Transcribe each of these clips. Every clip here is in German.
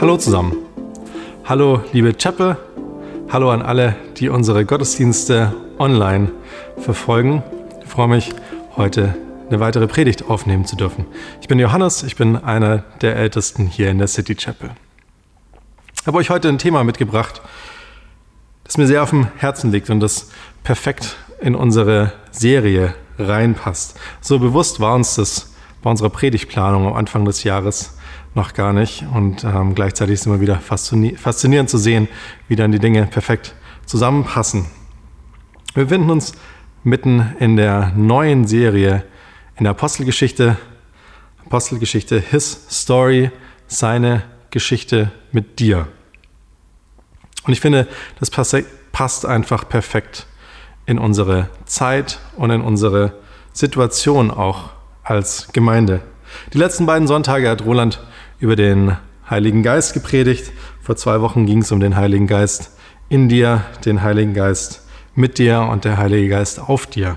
Hallo zusammen. Hallo liebe Chapel. Hallo an alle, die unsere Gottesdienste online verfolgen. Ich freue mich, heute eine weitere Predigt aufnehmen zu dürfen. Ich bin Johannes, ich bin einer der Ältesten hier in der City Chapel. Ich habe euch heute ein Thema mitgebracht, das mir sehr auf dem Herzen liegt und das perfekt in unsere Serie reinpasst. So bewusst war uns das bei unserer Predigtplanung am Anfang des Jahres noch gar nicht. Und ähm, gleichzeitig ist es immer wieder faszinierend zu sehen, wie dann die Dinge perfekt zusammenpassen. Wir befinden uns mitten in der neuen Serie in der Apostelgeschichte. Apostelgeschichte, His Story, seine Geschichte mit dir. Und ich finde, das passt einfach perfekt in unsere Zeit und in unsere Situation auch als Gemeinde. Die letzten beiden Sonntage hat Roland über den Heiligen Geist gepredigt. Vor zwei Wochen ging es um den Heiligen Geist in dir, den Heiligen Geist mit dir und der Heilige Geist auf dir.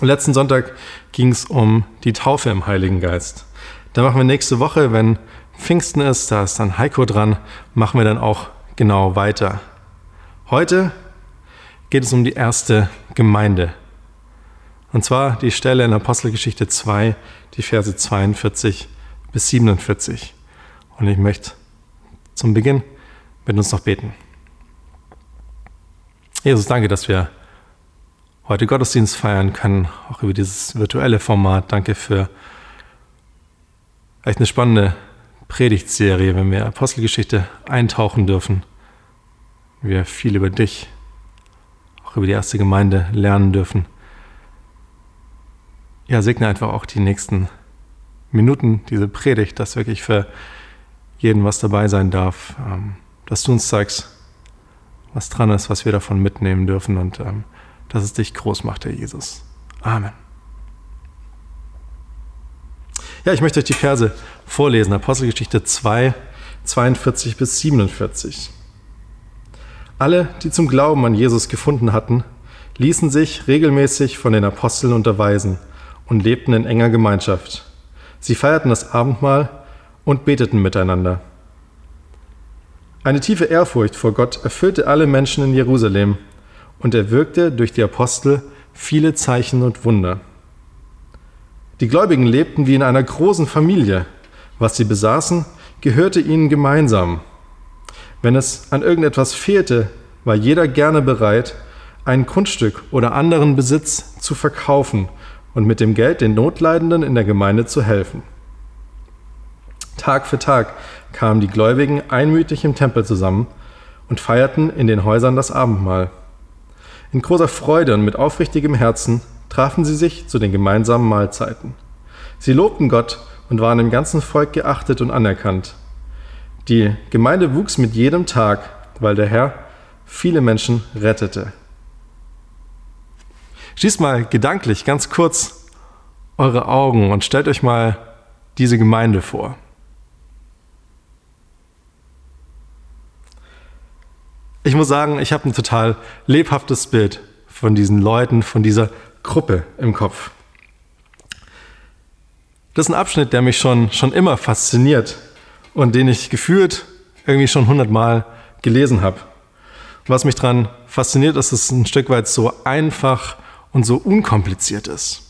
letzten Sonntag ging es um die Taufe im Heiligen Geist. Da machen wir nächste Woche, wenn Pfingsten ist, da ist dann Heiko dran, machen wir dann auch genau weiter. Heute geht es um die erste Gemeinde. Und zwar die Stelle in Apostelgeschichte 2, die Verse 42 bis 47. Und ich möchte zum Beginn mit uns noch beten. Jesus, danke, dass wir heute Gottesdienst feiern können, auch über dieses virtuelle Format. Danke für echt eine spannende Predigtserie, wenn wir Apostelgeschichte eintauchen dürfen. Wir viel über dich, auch über die erste Gemeinde lernen dürfen. Ja, segne einfach auch die nächsten Minuten diese Predigt, dass wirklich für jeden was dabei sein darf, ähm, dass du uns zeigst, was dran ist, was wir davon mitnehmen dürfen und ähm, dass es dich groß macht, Herr Jesus. Amen. Ja, ich möchte euch die Verse vorlesen. Apostelgeschichte 2, 42 bis 47. Alle, die zum Glauben an Jesus gefunden hatten, ließen sich regelmäßig von den Aposteln unterweisen und lebten in enger Gemeinschaft Sie feierten das Abendmahl und beteten miteinander. Eine tiefe Ehrfurcht vor Gott erfüllte alle Menschen in Jerusalem, und er wirkte durch die Apostel viele Zeichen und Wunder. Die Gläubigen lebten wie in einer großen Familie. Was sie besaßen, gehörte ihnen gemeinsam. Wenn es an irgendetwas fehlte, war jeder gerne bereit, ein Grundstück oder anderen Besitz zu verkaufen und mit dem Geld den Notleidenden in der Gemeinde zu helfen. Tag für Tag kamen die Gläubigen einmütig im Tempel zusammen und feierten in den Häusern das Abendmahl. In großer Freude und mit aufrichtigem Herzen trafen sie sich zu den gemeinsamen Mahlzeiten. Sie lobten Gott und waren im ganzen Volk geachtet und anerkannt. Die Gemeinde wuchs mit jedem Tag, weil der Herr viele Menschen rettete. Schließt mal gedanklich ganz kurz eure Augen und stellt euch mal diese Gemeinde vor. Ich muss sagen, ich habe ein total lebhaftes Bild von diesen Leuten, von dieser Gruppe im Kopf. Das ist ein Abschnitt, der mich schon, schon immer fasziniert und den ich gefühlt irgendwie schon hundertmal gelesen habe. Was mich daran fasziniert, ist, dass es ein Stück weit so einfach und so unkompliziert ist.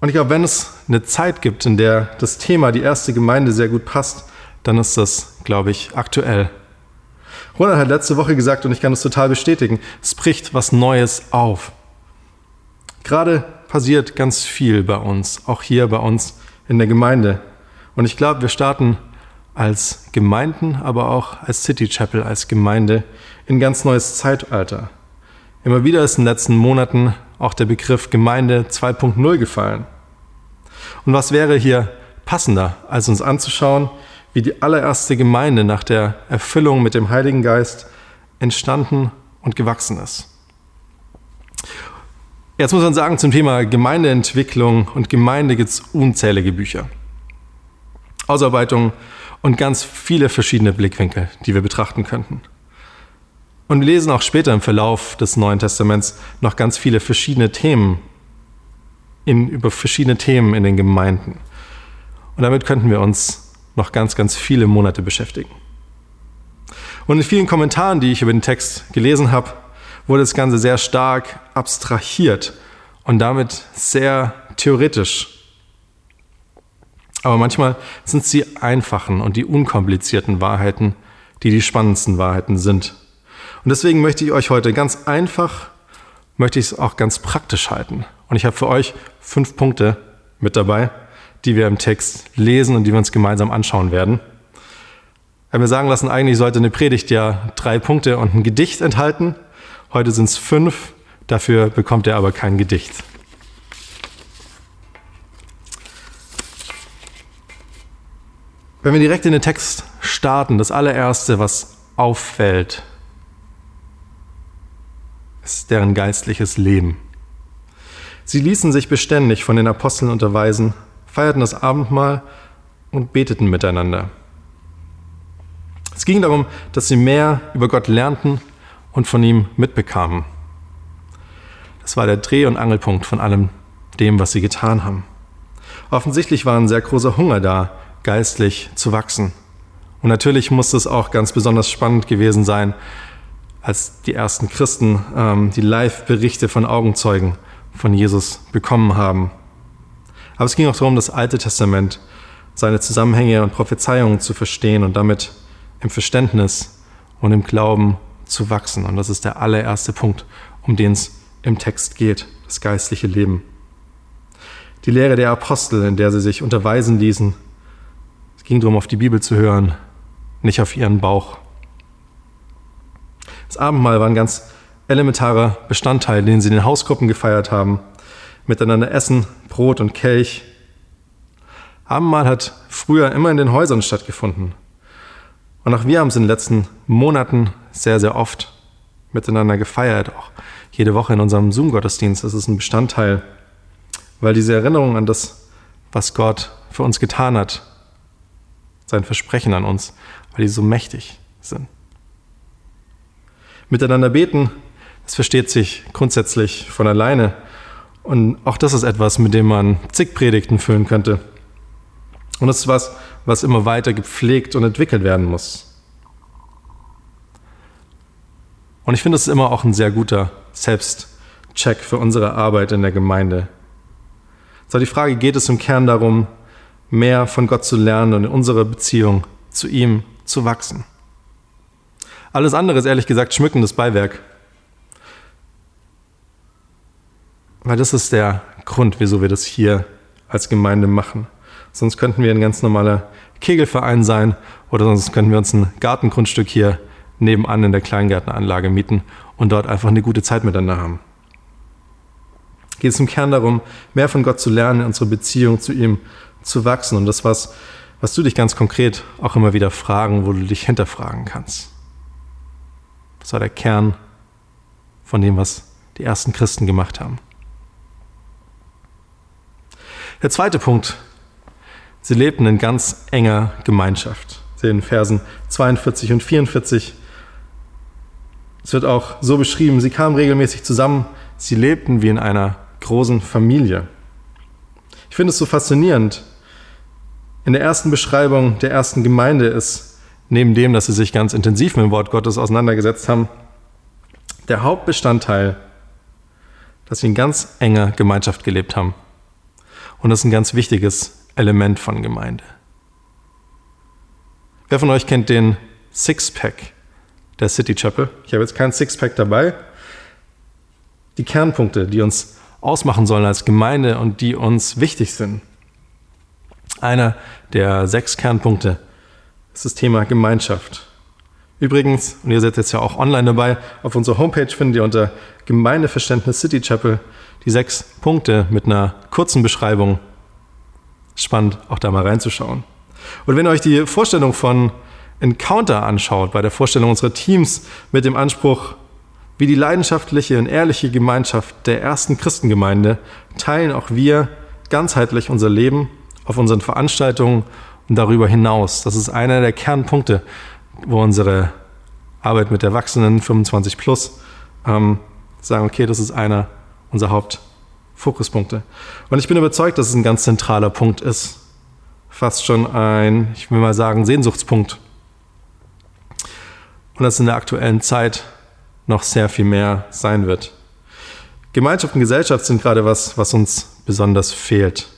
Und ich glaube, wenn es eine Zeit gibt, in der das Thema die erste Gemeinde sehr gut passt, dann ist das, glaube ich, aktuell. Ronald hat letzte Woche gesagt, und ich kann das total bestätigen, es bricht was Neues auf. Gerade passiert ganz viel bei uns, auch hier bei uns in der Gemeinde. Und ich glaube, wir starten als Gemeinden, aber auch als City Chapel, als Gemeinde in ganz neues Zeitalter. Immer wieder ist in den letzten Monaten auch der Begriff Gemeinde 2.0 gefallen. Und was wäre hier passender, als uns anzuschauen, wie die allererste Gemeinde nach der Erfüllung mit dem Heiligen Geist entstanden und gewachsen ist. Jetzt muss man sagen, zum Thema Gemeindeentwicklung und Gemeinde gibt es unzählige Bücher. Ausarbeitungen und ganz viele verschiedene Blickwinkel, die wir betrachten könnten. Und wir lesen auch später im Verlauf des Neuen Testaments noch ganz viele verschiedene Themen. in, über verschiedene Themen in den Gemeinden. Und damit könnten wir uns noch ganz, ganz viele Monate beschäftigen. Und in vielen Kommentaren, die ich über den Text gelesen habe, wurde das Ganze sehr stark abstrahiert und damit sehr theoretisch. Aber manchmal sind es die einfachen und die unkomplizierten Wahrheiten, die die spannendsten Wahrheiten sind. Und deswegen möchte ich euch heute ganz einfach, möchte ich es auch ganz praktisch halten. Und ich habe für euch fünf Punkte mit dabei, die wir im Text lesen und die wir uns gemeinsam anschauen werden. Ich habe mir sagen lassen, eigentlich sollte eine Predigt ja drei Punkte und ein Gedicht enthalten. Heute sind es fünf, dafür bekommt er aber kein Gedicht. Wenn wir direkt in den Text starten, das allererste, was auffällt, ist deren geistliches Leben. Sie ließen sich beständig von den Aposteln unterweisen, feierten das Abendmahl und beteten miteinander. Es ging darum, dass sie mehr über Gott lernten und von ihm mitbekamen. Das war der Dreh- und Angelpunkt von allem dem, was sie getan haben. Offensichtlich war ein sehr großer Hunger da, geistlich zu wachsen. Und natürlich muss es auch ganz besonders spannend gewesen sein, als die ersten Christen ähm, die Live-Berichte von Augenzeugen von Jesus bekommen haben. Aber es ging auch darum, das Alte Testament, seine Zusammenhänge und Prophezeiungen zu verstehen und damit im Verständnis und im Glauben zu wachsen. Und das ist der allererste Punkt, um den es im Text geht, das geistliche Leben. Die Lehre der Apostel, in der sie sich unterweisen ließen, ging darum, auf die Bibel zu hören, nicht auf ihren Bauch. Das Abendmahl war ein ganz elementarer Bestandteil, den sie in den Hausgruppen gefeiert haben. Miteinander essen, Brot und Kelch. Abendmahl hat früher immer in den Häusern stattgefunden. Und auch wir haben es in den letzten Monaten sehr, sehr oft miteinander gefeiert. Auch jede Woche in unserem Zoom-Gottesdienst. Ist ein Bestandteil, weil diese Erinnerung an das, was Gott für uns getan hat, sein Versprechen an uns, weil die so mächtig sind. Miteinander beten, das versteht sich grundsätzlich von alleine. Und auch das ist etwas, mit dem man zig Predigten füllen könnte. Und das ist was, was immer weiter gepflegt und entwickelt werden muss. Und ich finde, das ist immer auch ein sehr guter Selbstcheck für unsere Arbeit in der Gemeinde. So, die Frage geht es im Kern darum, mehr von Gott zu lernen und in unserer Beziehung zu ihm zu wachsen. Alles andere ist ehrlich gesagt schmückendes Beiwerk. Weil das ist der Grund, wieso wir das hier als Gemeinde machen. Sonst könnten wir ein ganz normaler Kegelverein sein oder sonst könnten wir uns ein Gartengrundstück hier nebenan in der Kleingärtenanlage mieten und dort einfach eine gute Zeit miteinander haben. Geht es im Kern darum, mehr von Gott zu lernen, unsere Beziehung zu ihm zu wachsen. Und das, was, was du dich ganz konkret auch immer wieder fragen, wo du dich hinterfragen kannst. Das war der Kern von dem, was die ersten Christen gemacht haben. Der zweite Punkt. Sie lebten in ganz enger Gemeinschaft. In Versen 42 und 44. Es wird auch so beschrieben, sie kamen regelmäßig zusammen, sie lebten wie in einer großen Familie. Ich finde es so faszinierend, in der ersten Beschreibung der ersten Gemeinde ist, neben dem, dass sie sich ganz intensiv mit dem Wort Gottes auseinandergesetzt haben, der Hauptbestandteil, dass sie in ganz enger Gemeinschaft gelebt haben. Und das ist ein ganz wichtiges Element von Gemeinde. Wer von euch kennt den Sixpack der City Chapel? Ich habe jetzt kein Sixpack dabei. Die Kernpunkte, die uns ausmachen sollen als Gemeinde und die uns wichtig sind. Einer der sechs Kernpunkte ist das Thema Gemeinschaft. Übrigens, und ihr seid jetzt ja auch online dabei, auf unserer Homepage findet ihr unter Gemeindeverständnis City Chapel die sechs Punkte mit einer kurzen Beschreibung. Spannend, auch da mal reinzuschauen. Und wenn ihr euch die Vorstellung von Encounter anschaut, bei der Vorstellung unserer Teams mit dem Anspruch, wie die leidenschaftliche und ehrliche Gemeinschaft der ersten Christengemeinde teilen auch wir ganzheitlich unser Leben auf unseren Veranstaltungen darüber hinaus. Das ist einer der Kernpunkte, wo unsere Arbeit mit Erwachsenen 25 plus ähm, sagen, okay, das ist einer unserer Fokuspunkte. Und ich bin überzeugt, dass es ein ganz zentraler Punkt ist. Fast schon ein, ich will mal sagen, Sehnsuchtspunkt. Und das in der aktuellen Zeit noch sehr viel mehr sein wird. Gemeinschaft und Gesellschaft sind gerade was, was uns besonders fehlt.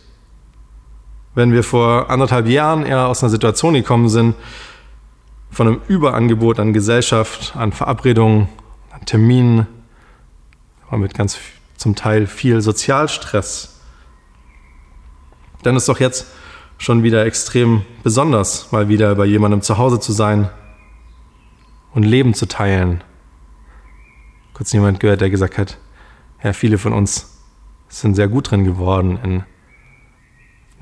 Wenn wir vor anderthalb Jahren eher aus einer Situation gekommen sind, von einem Überangebot an Gesellschaft, an Verabredungen, an Terminen, mit ganz zum Teil viel Sozialstress, dann ist doch jetzt schon wieder extrem besonders, mal wieder bei jemandem zu Hause zu sein und Leben zu teilen. Kurz jemand gehört, der gesagt hat, ja, viele von uns sind sehr gut drin geworden in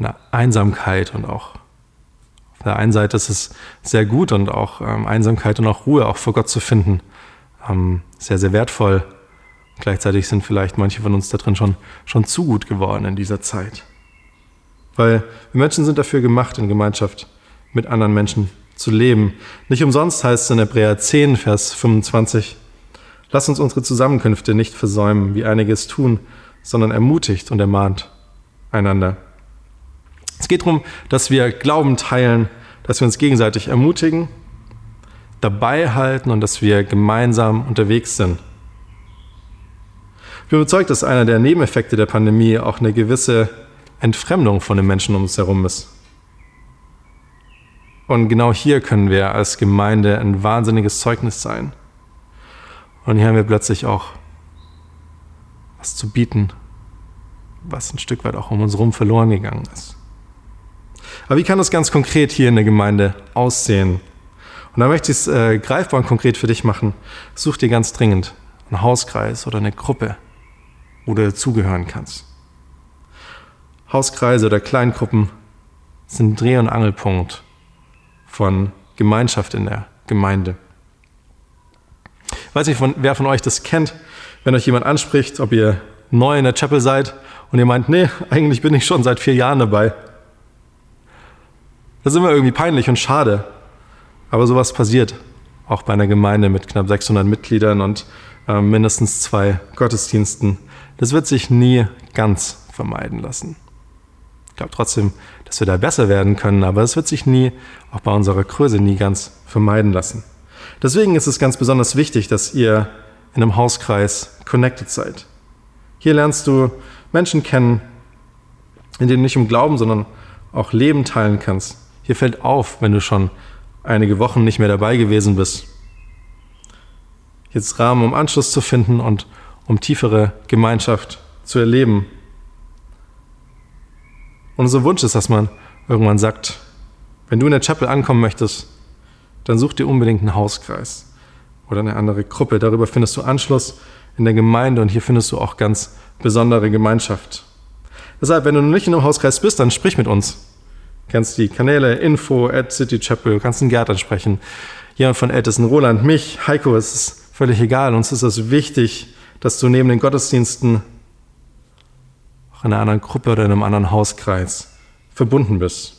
einer Einsamkeit und auch auf der einen Seite ist es sehr gut und auch ähm, Einsamkeit und auch Ruhe auch vor Gott zu finden, ähm, sehr, sehr wertvoll. Gleichzeitig sind vielleicht manche von uns da drin schon, schon zu gut geworden in dieser Zeit. Weil wir Menschen sind dafür gemacht, in Gemeinschaft mit anderen Menschen zu leben. Nicht umsonst heißt es in Hebräer 10, Vers 25, Lass uns unsere Zusammenkünfte nicht versäumen, wie einige es tun, sondern ermutigt und ermahnt einander. Es geht darum, dass wir Glauben teilen, dass wir uns gegenseitig ermutigen, dabei halten und dass wir gemeinsam unterwegs sind. Ich bin überzeugt, dass einer der Nebeneffekte der Pandemie auch eine gewisse Entfremdung von den Menschen um uns herum ist. Und genau hier können wir als Gemeinde ein wahnsinniges Zeugnis sein. Und hier haben wir plötzlich auch was zu bieten, was ein Stück weit auch um uns herum verloren gegangen ist. Aber wie kann das ganz konkret hier in der Gemeinde aussehen? Und da möchte ich es äh, greifbar und konkret für dich machen. Such dir ganz dringend einen Hauskreis oder eine Gruppe, wo du dazugehören kannst. Hauskreise oder Kleingruppen sind Dreh- und Angelpunkt von Gemeinschaft in der Gemeinde. Ich weiß nicht, von, wer von euch das kennt, wenn euch jemand anspricht, ob ihr neu in der Chapel seid und ihr meint, nee, eigentlich bin ich schon seit vier Jahren dabei. Das ist immer irgendwie peinlich und schade. Aber sowas passiert auch bei einer Gemeinde mit knapp 600 Mitgliedern und äh, mindestens zwei Gottesdiensten. Das wird sich nie ganz vermeiden lassen. Ich glaube trotzdem, dass wir da besser werden können, aber es wird sich nie, auch bei unserer Größe, nie ganz vermeiden lassen. Deswegen ist es ganz besonders wichtig, dass ihr in einem Hauskreis connected seid. Hier lernst du Menschen kennen, in denen du nicht um Glauben, sondern auch Leben teilen kannst. Hier fällt auf, wenn du schon einige Wochen nicht mehr dabei gewesen bist. Jetzt Rahmen, um Anschluss zu finden und um tiefere Gemeinschaft zu erleben. Unser Wunsch ist, dass man irgendwann sagt, wenn du in der Chapel ankommen möchtest, dann such dir unbedingt einen Hauskreis oder eine andere Gruppe. Darüber findest du Anschluss in der Gemeinde und hier findest du auch ganz besondere Gemeinschaft. Deshalb, wenn du noch nicht in einem Hauskreis bist, dann sprich mit uns. Kennst die Kanäle info at City Chapel, du kannst einen Gerd ansprechen. Jemand von Ältesten, Roland, mich, Heiko, es ist völlig egal. Uns ist es wichtig, dass du neben den Gottesdiensten auch in einer anderen Gruppe oder in einem anderen Hauskreis verbunden bist.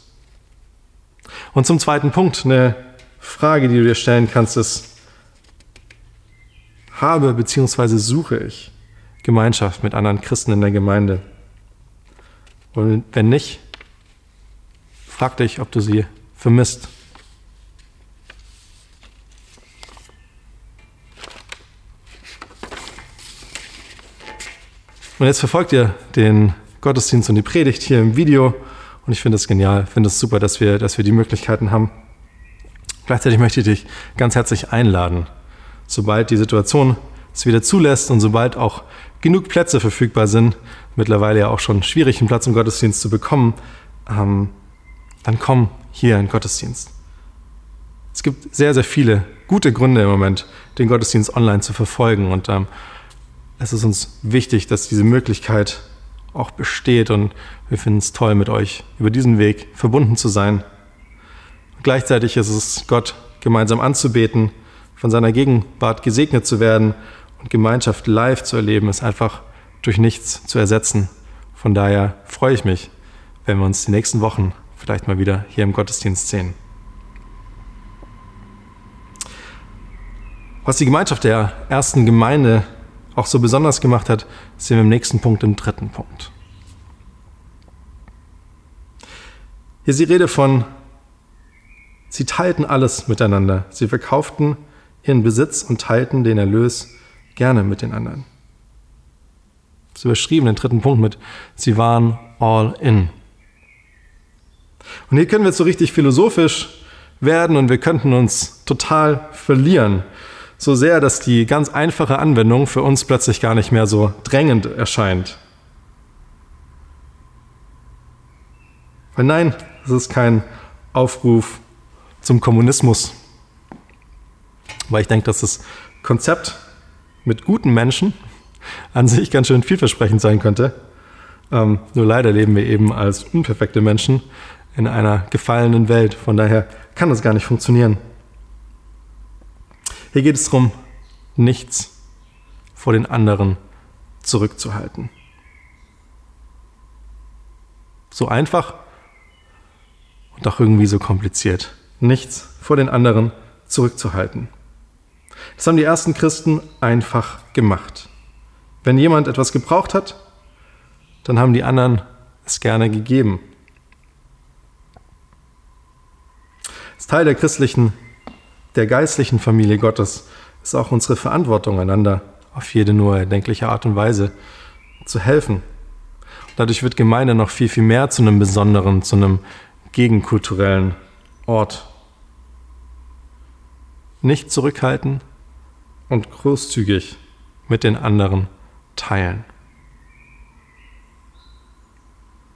Und zum zweiten Punkt, eine Frage, die du dir stellen kannst, ist, habe bzw. suche ich Gemeinschaft mit anderen Christen in der Gemeinde? Und wenn nicht, frag dich, ob du sie vermisst. Und jetzt verfolgt ihr den Gottesdienst und die Predigt hier im Video. Und ich finde es genial, finde es super, dass wir, dass wir die Möglichkeiten haben. Gleichzeitig möchte ich dich ganz herzlich einladen, sobald die Situation es wieder zulässt und sobald auch genug Plätze verfügbar sind, mittlerweile ja auch schon schwierig, einen Platz im Gottesdienst zu bekommen, ähm, dann komm hier in Gottesdienst. Es gibt sehr, sehr viele gute Gründe im Moment, den Gottesdienst online zu verfolgen und ähm, es ist uns wichtig, dass diese Möglichkeit auch besteht und wir finden es toll, mit euch über diesen Weg verbunden zu sein. Gleichzeitig ist es Gott gemeinsam anzubeten, von seiner Gegenwart gesegnet zu werden und Gemeinschaft live zu erleben, ist einfach durch nichts zu ersetzen. Von daher freue ich mich, wenn wir uns die nächsten Wochen vielleicht mal wieder hier im Gottesdienst sehen. Was die Gemeinschaft der ersten Gemeinde auch so besonders gemacht hat, sehen wir im nächsten Punkt, im dritten Punkt. Hier ist die Rede von, sie teilten alles miteinander. Sie verkauften ihren Besitz und teilten den Erlös gerne mit den anderen. Das überschrieben, den dritten Punkt mit, sie waren all in. Und hier können wir so richtig philosophisch werden und wir könnten uns total verlieren. So sehr, dass die ganz einfache Anwendung für uns plötzlich gar nicht mehr so drängend erscheint. Weil nein, es ist kein Aufruf zum Kommunismus. Weil ich denke, dass das Konzept mit guten Menschen an sich ganz schön vielversprechend sein könnte. Ähm, nur leider leben wir eben als unperfekte Menschen in einer gefallenen Welt. Von daher kann das gar nicht funktionieren. Hier geht es darum, nichts vor den anderen zurückzuhalten. So einfach und auch irgendwie so kompliziert. Nichts vor den anderen zurückzuhalten. Das haben die ersten Christen einfach gemacht. Wenn jemand etwas gebraucht hat, dann haben die anderen es gerne gegeben. Als Teil der christlichen, der geistlichen Familie Gottes ist auch unsere Verantwortung, einander auf jede nur erdenkliche Art und Weise zu helfen. Dadurch wird Gemeinde noch viel, viel mehr zu einem besonderen, zu einem gegenkulturellen Ort. Nicht zurückhalten und großzügig mit den anderen teilen.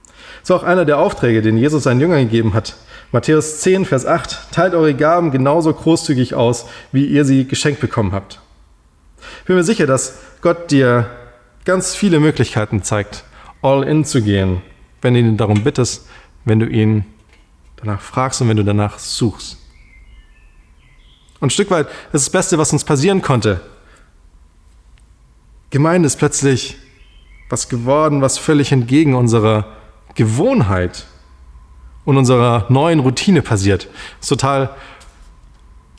Das ist auch einer der Aufträge, den Jesus seinen Jüngern gegeben hat. Matthäus 10, Vers 8, teilt eure Gaben genauso großzügig aus, wie ihr sie geschenkt bekommen habt. Ich bin mir sicher, dass Gott dir ganz viele Möglichkeiten zeigt, all in zu gehen, wenn du ihn darum bittest, wenn du ihn danach fragst und wenn du danach suchst. Und ein Stück weit ist das Beste, was uns passieren konnte. Gemeinde ist plötzlich was geworden, was völlig entgegen unserer Gewohnheit und unserer neuen Routine passiert. Ist total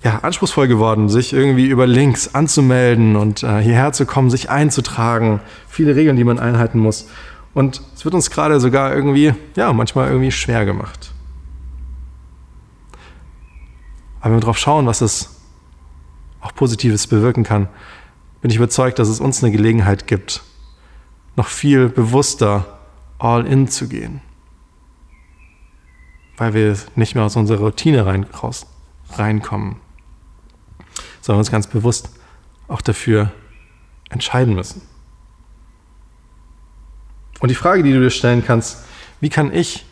ja, anspruchsvoll geworden, sich irgendwie über Links anzumelden und äh, hierher zu kommen, sich einzutragen. Viele Regeln, die man einhalten muss. Und es wird uns gerade sogar irgendwie, ja, manchmal irgendwie schwer gemacht. Aber wenn wir darauf schauen, was es auch Positives bewirken kann, bin ich überzeugt, dass es uns eine Gelegenheit gibt, noch viel bewusster all in zu gehen. Weil wir nicht mehr aus unserer Routine rein, raus, reinkommen, sondern uns ganz bewusst auch dafür entscheiden müssen. Und die Frage, die du dir stellen kannst, wie kann ich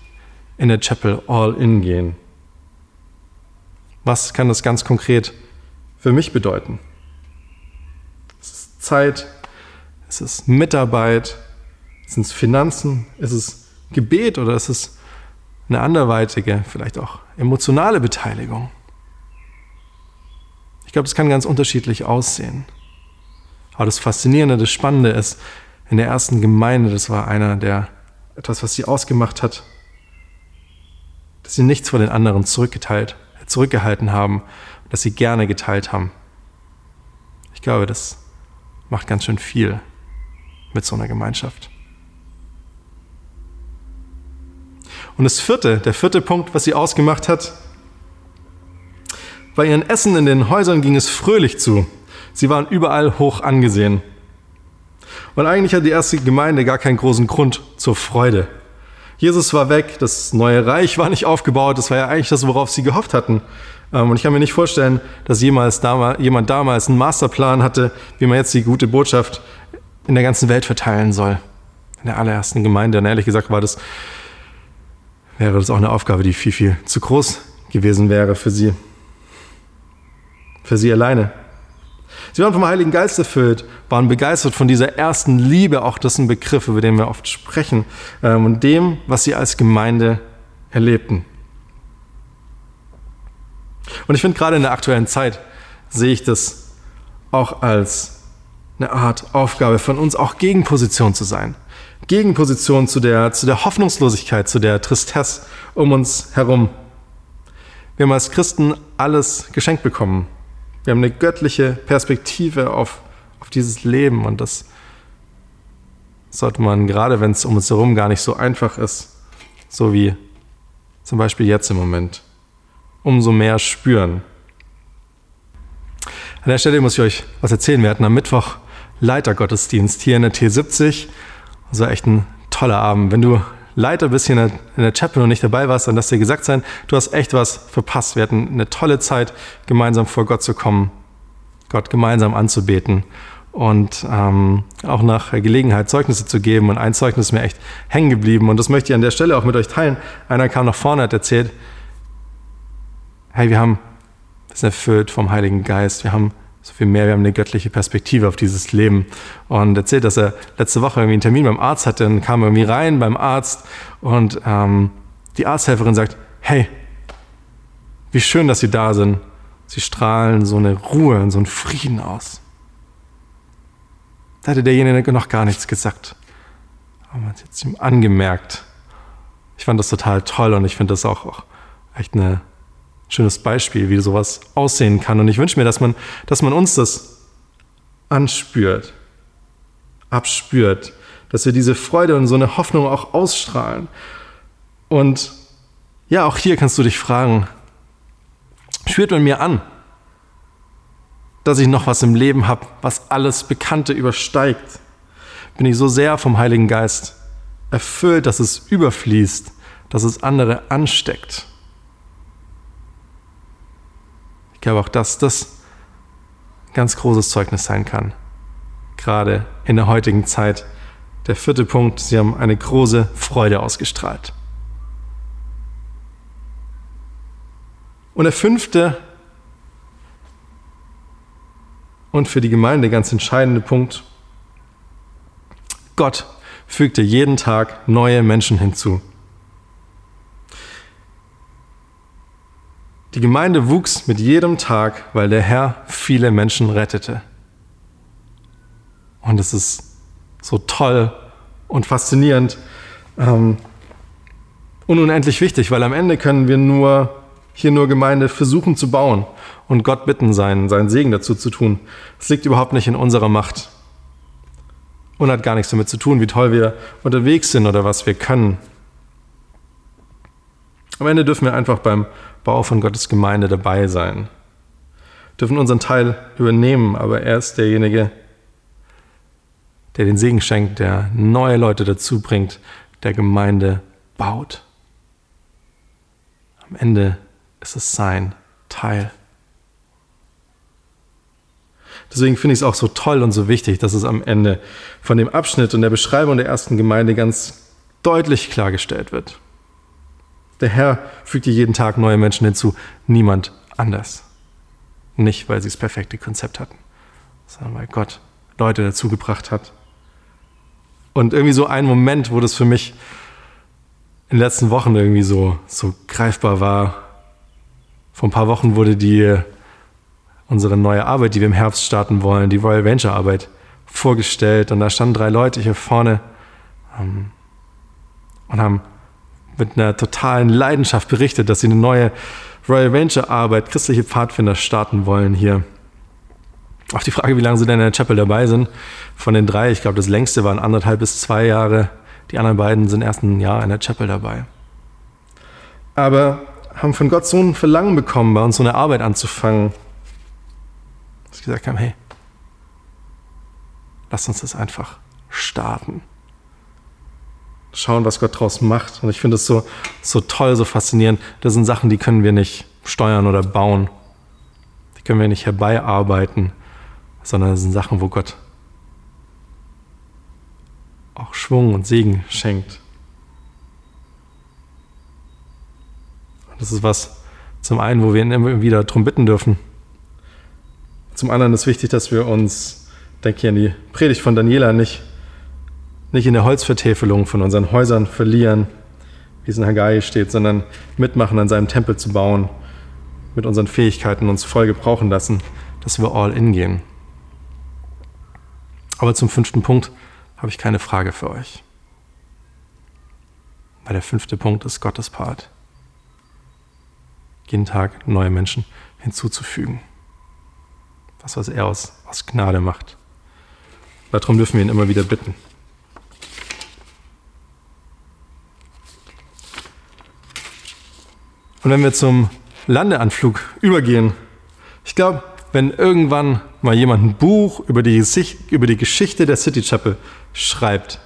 in der Chapel all in gehen? Was kann das ganz konkret für mich bedeuten? Es ist Zeit, es ist Mitarbeit, sind es Finanzen, ist es Gebet oder ist es eine anderweitige, vielleicht auch emotionale Beteiligung? Ich glaube, das kann ganz unterschiedlich aussehen. Aber das Faszinierende, das Spannende ist, in der ersten Gemeinde, das war einer der, etwas, was sie ausgemacht hat, dass sie nichts vor den anderen zurückgeteilt zurückgehalten haben, dass sie gerne geteilt haben. Ich glaube, das macht ganz schön viel mit so einer Gemeinschaft. Und das vierte, der vierte Punkt, was sie ausgemacht hat, bei ihren Essen in den Häusern ging es fröhlich zu. Sie waren überall hoch angesehen. Und eigentlich hat die erste Gemeinde gar keinen großen Grund zur Freude. Jesus war weg, das neue Reich war nicht aufgebaut, das war ja eigentlich das, worauf sie gehofft hatten. Ähm, und ich kann mir nicht vorstellen, dass jemals jemand damals einen Masterplan hatte, wie man jetzt die gute Botschaft in der ganzen Welt verteilen soll. In der allerersten Gemeinde. Und ehrlich gesagt war das, wäre das auch eine Aufgabe, die viel, viel zu groß gewesen wäre für sie. Für sie alleine. Sie waren vom Heiligen Geist erfüllt, waren begeistert von dieser ersten Liebe, auch das ist ein Begriff, über den wir oft sprechen, ähm, und dem, was sie als Gemeinde erlebten. Und ich finde, gerade in der aktuellen Zeit sehe ich das auch als eine Art Aufgabe von uns, auch Gegenposition zu sein. Gegenposition zu der, zu der Hoffnungslosigkeit, zu der Tristesse um uns herum. Wir haben als Christen alles geschenkt bekommen. Wir haben eine göttliche Perspektive auf, auf dieses Leben und das sollte man, gerade wenn es um uns herum gar nicht so einfach ist, so wie zum Beispiel jetzt im Moment, umso mehr spüren. An der Stelle muss ich euch was erzählen. Wir hatten am Mittwoch Leitergottesdienst hier in der T70. Das war echt ein toller Abend. Wenn du Leiter bist hier in der, in der Chapel und nicht dabei warst, dann lass dir gesagt sein, du hast echt was verpasst. Wir hatten eine tolle Zeit, gemeinsam vor Gott zu kommen, Gott gemeinsam anzubeten und ähm, auch nach Gelegenheit Zeugnisse zu geben. Und ein Zeugnis ist mir echt hängen geblieben und das möchte ich an der Stelle auch mit euch teilen. Einer kam nach vorne, hat erzählt, hey, wir haben, wir sind erfüllt vom Heiligen Geist, wir haben so viel mehr, wir haben eine göttliche Perspektive auf dieses Leben. Und erzählt, dass er letzte Woche irgendwie einen Termin beim Arzt hatte und kam irgendwie rein beim Arzt und ähm, die Arzthelferin sagt, hey, wie schön, dass Sie da sind. Sie strahlen so eine Ruhe und so einen Frieden aus. Da hatte derjenige noch gar nichts gesagt. Aber man hat es ihm angemerkt. Ich fand das total toll und ich finde das auch, auch echt eine schönes Beispiel, wie sowas aussehen kann. Und ich wünsche mir, dass man, dass man uns das anspürt, abspürt, dass wir diese Freude und so eine Hoffnung auch ausstrahlen. Und ja, auch hier kannst du dich fragen, spürt man mir an, dass ich noch was im Leben habe, was alles Bekannte übersteigt? Bin ich so sehr vom Heiligen Geist erfüllt, dass es überfließt, dass es andere ansteckt? Glaube auch, dass das ganz großes Zeugnis sein kann. Gerade in der heutigen Zeit. Der vierte Punkt, sie haben eine große Freude ausgestrahlt. Und der fünfte und für die Gemeinde ganz entscheidende Punkt, Gott fügte jeden Tag neue Menschen hinzu. Die Gemeinde wuchs mit jedem Tag, weil der Herr viele Menschen rettete. Und es ist so toll und faszinierend ähm, und unendlich wichtig, weil am Ende können wir nur hier nur Gemeinde versuchen zu bauen und Gott bitten, seinen, seinen Segen dazu zu tun. Es liegt überhaupt nicht in unserer Macht und hat gar nichts damit zu tun, wie toll wir unterwegs sind oder was wir können. Am Ende dürfen wir einfach beim Bau von Gottes Gemeinde dabei sein. Dürfen unseren Teil übernehmen, aber er ist derjenige, der den Segen schenkt, der neue Leute dazu bringt, der Gemeinde baut. Am Ende ist es sein Teil. Deswegen finde ich es auch so toll und so wichtig, dass es am Ende von dem Abschnitt und der Beschreibung der ersten Gemeinde ganz deutlich klargestellt wird. Der Herr fügt dir jeden Tag neue Menschen hinzu, niemand anders. Nicht, weil sie das perfekte Konzept hatten, sondern weil Gott Leute dazu gebracht hat. Und irgendwie so ein Moment, wo das für mich in den letzten Wochen irgendwie so, so greifbar war. Vor ein paar Wochen wurde die, unsere neue Arbeit, die wir im Herbst starten wollen, die Royal Venture Arbeit, vorgestellt. Und da standen drei Leute hier vorne ähm, und haben mit einer totalen Leidenschaft berichtet, dass sie eine neue Royal Ranger Arbeit, christliche Pfadfinder starten wollen hier. Auf die Frage, wie lange sie denn in der Chapel dabei sind, von den drei, ich glaube, das längste waren anderthalb bis zwei Jahre. Die anderen beiden sind erst ein Jahr in der Chapel dabei. Aber haben von Gott so ein Verlangen bekommen, bei uns so eine Arbeit anzufangen, dass sie gesagt haben, hey, lass uns das einfach starten schauen, was Gott draus macht. Und ich finde es so, so toll, so faszinierend. Das sind Sachen, die können wir nicht steuern oder bauen. Die können wir nicht herbeiarbeiten, sondern das sind Sachen, wo Gott auch Schwung und Segen schenkt. Und das ist was, zum einen, wo wir ihn immer wieder darum bitten dürfen. Zum anderen ist wichtig, dass wir uns, denke ich an die Predigt von Daniela, nicht nicht in der Holzvertäfelung von unseren Häusern verlieren, wie es in Haggai steht, sondern mitmachen, an seinem Tempel zu bauen, mit unseren Fähigkeiten uns voll gebrauchen lassen, dass wir all in gehen. Aber zum fünften Punkt habe ich keine Frage für euch. Weil der fünfte Punkt ist Gottes Part. Jeden Tag neue Menschen hinzuzufügen. Das, was er aus, aus Gnade macht. Darum dürfen wir ihn immer wieder bitten. Und wenn wir zum Landeanflug übergehen, ich glaube, wenn irgendwann mal jemand ein Buch über die, über die Geschichte der City Chapel schreibt,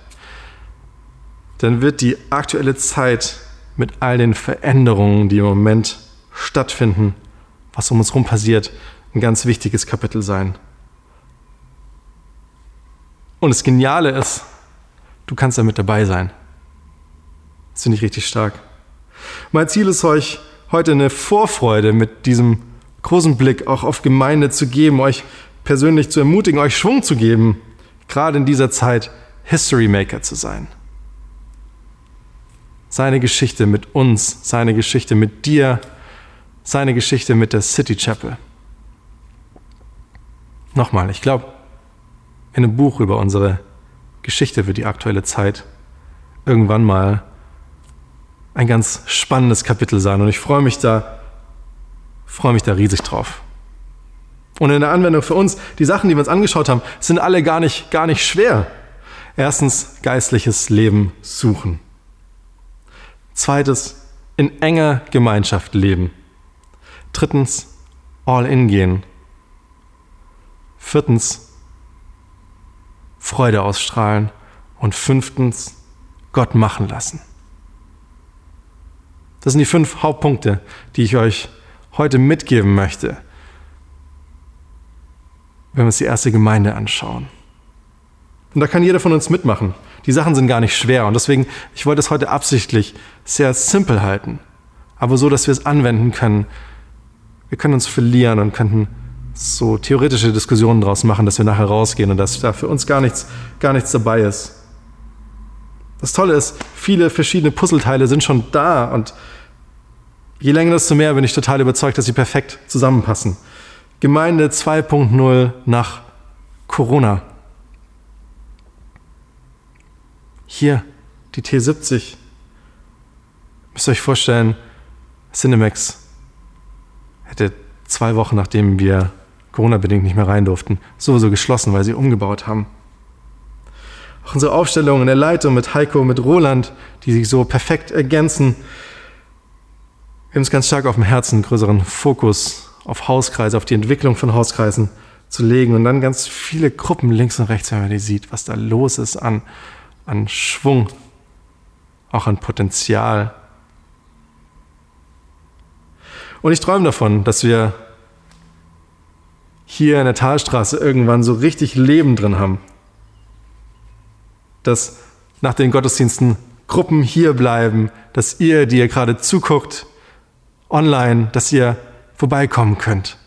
dann wird die aktuelle Zeit mit all den Veränderungen, die im Moment stattfinden, was um uns herum passiert, ein ganz wichtiges Kapitel sein. Und das Geniale ist, du kannst da mit dabei sein. Das finde ich richtig stark. Mein Ziel ist euch heute eine Vorfreude mit diesem großen Blick auch auf Gemeinde zu geben, euch persönlich zu ermutigen, euch Schwung zu geben, gerade in dieser Zeit History Maker zu sein. Seine Geschichte mit uns, seine Geschichte mit dir, seine Geschichte mit der City Chapel. Nochmal, ich glaube, in einem Buch über unsere Geschichte für die aktuelle Zeit irgendwann mal ein ganz spannendes Kapitel sein und ich freue mich da, freue mich da riesig drauf. Und in der Anwendung für uns, die Sachen, die wir uns angeschaut haben, sind alle gar nicht, gar nicht schwer. Erstens, geistliches Leben suchen. Zweites, in enger Gemeinschaft leben. Drittens, all in gehen. Viertens, Freude ausstrahlen. Und fünftens, Gott machen lassen. Das sind die fünf Hauptpunkte, die ich euch heute mitgeben möchte, wenn wir uns die erste Gemeinde anschauen. Und da kann jeder von uns mitmachen. Die Sachen sind gar nicht schwer und deswegen, ich wollte es heute absichtlich sehr simpel halten, aber so, dass wir es anwenden können. Wir können uns verlieren und könnten so theoretische Diskussionen daraus machen, dass wir nachher rausgehen und dass da für uns gar nichts, gar nichts dabei ist. Das Tolle ist, viele verschiedene Puzzleteile sind schon da und je länger, desto mehr bin ich total überzeugt, dass sie perfekt zusammenpassen. Gemeinde 2.0 nach Corona. Hier, die T70. Müsst ihr euch vorstellen, Cinemax hätte zwei Wochen nachdem wir Corona-bedingt nicht mehr rein durften, sowieso geschlossen, weil sie umgebaut haben. Auch unsere Aufstellung in der Leitung mit Heiko, mit Roland, die sich so perfekt ergänzen. Wir haben es ganz stark auf dem Herzen, einen größeren Fokus auf Hauskreise, auf die Entwicklung von Hauskreisen zu legen und dann ganz viele Gruppen links und rechts, wenn man die sieht, was da los ist an, an Schwung, auch an Potenzial. Und ich träume davon, dass wir hier in der Talstraße irgendwann so richtig Leben drin haben, dass nach den Gottesdiensten Gruppen hier bleiben, dass ihr, die ihr gerade zuguckt, online, dass ihr vorbeikommen könnt,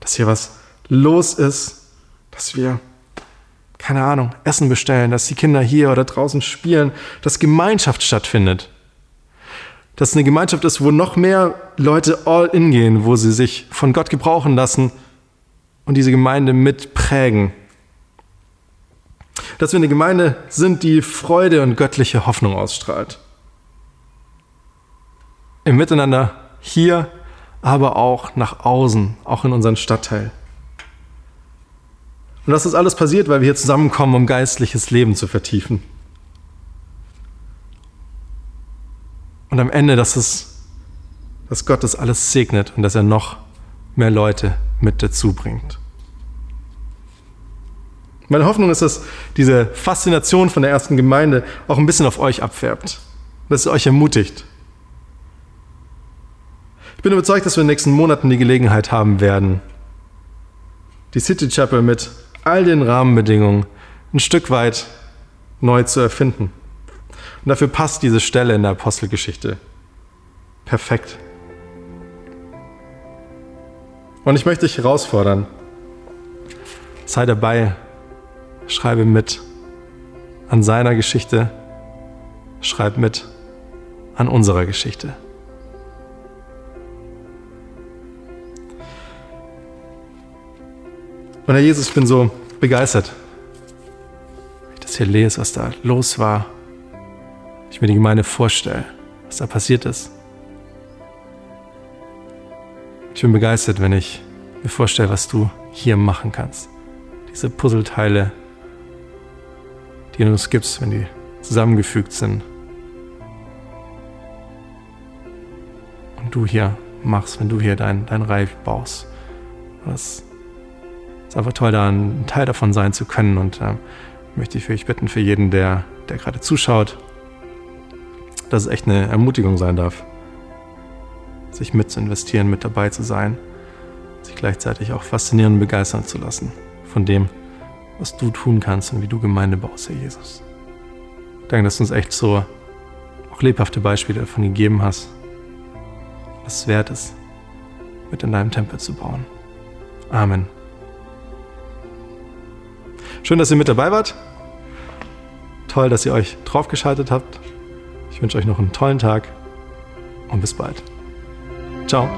dass hier was los ist, dass wir, keine Ahnung, Essen bestellen, dass die Kinder hier oder draußen spielen, dass Gemeinschaft stattfindet. Dass eine Gemeinschaft ist, wo noch mehr Leute all in gehen, wo sie sich von Gott gebrauchen lassen und diese Gemeinde mitprägen dass wir eine Gemeinde sind, die Freude und göttliche Hoffnung ausstrahlt. Im Miteinander hier, aber auch nach außen, auch in unseren Stadtteil. Und dass das alles passiert, weil wir hier zusammenkommen, um geistliches Leben zu vertiefen. Und am Ende, dass es, dass Gott das alles segnet und dass er noch mehr Leute mit dazu bringt. Meine Hoffnung ist, dass diese Faszination von der ersten Gemeinde auch ein bisschen auf euch abfärbt, dass es euch ermutigt. Ich bin überzeugt, dass wir in den nächsten Monaten die Gelegenheit haben werden, die City Chapel mit all den Rahmenbedingungen ein Stück weit neu zu erfinden. Und dafür passt diese Stelle in der Apostelgeschichte perfekt. Und ich möchte dich herausfordern, sei dabei, Schreibe mit an seiner Geschichte, schreib mit an unserer Geschichte. Und Herr Jesus, ich bin so begeistert, wenn ich das hier lese, was da los war. Ich mir die Gemeinde vorstelle, was da passiert ist. Ich bin begeistert, wenn ich mir vorstelle, was du hier machen kannst. Diese Puzzleteile die du uns gibst, wenn die zusammengefügt sind. Und du hier machst, wenn du hier dein, dein Reich baust. Das ist einfach toll, da ein Teil davon sein zu können. Und äh, möchte ich für euch bitten, für jeden, der, der gerade zuschaut, dass es echt eine Ermutigung sein darf, sich mit zu investieren, mit dabei zu sein, sich gleichzeitig auch faszinieren und begeistern zu lassen von dem, was du tun kannst und wie du Gemeinde baust, Herr Jesus. Danke, dass du uns echt so auch lebhafte Beispiele davon gegeben hast, was es wert ist, mit in deinem Tempel zu bauen. Amen. Schön, dass ihr mit dabei wart. Toll, dass ihr euch draufgeschaltet habt. Ich wünsche euch noch einen tollen Tag und bis bald. Ciao.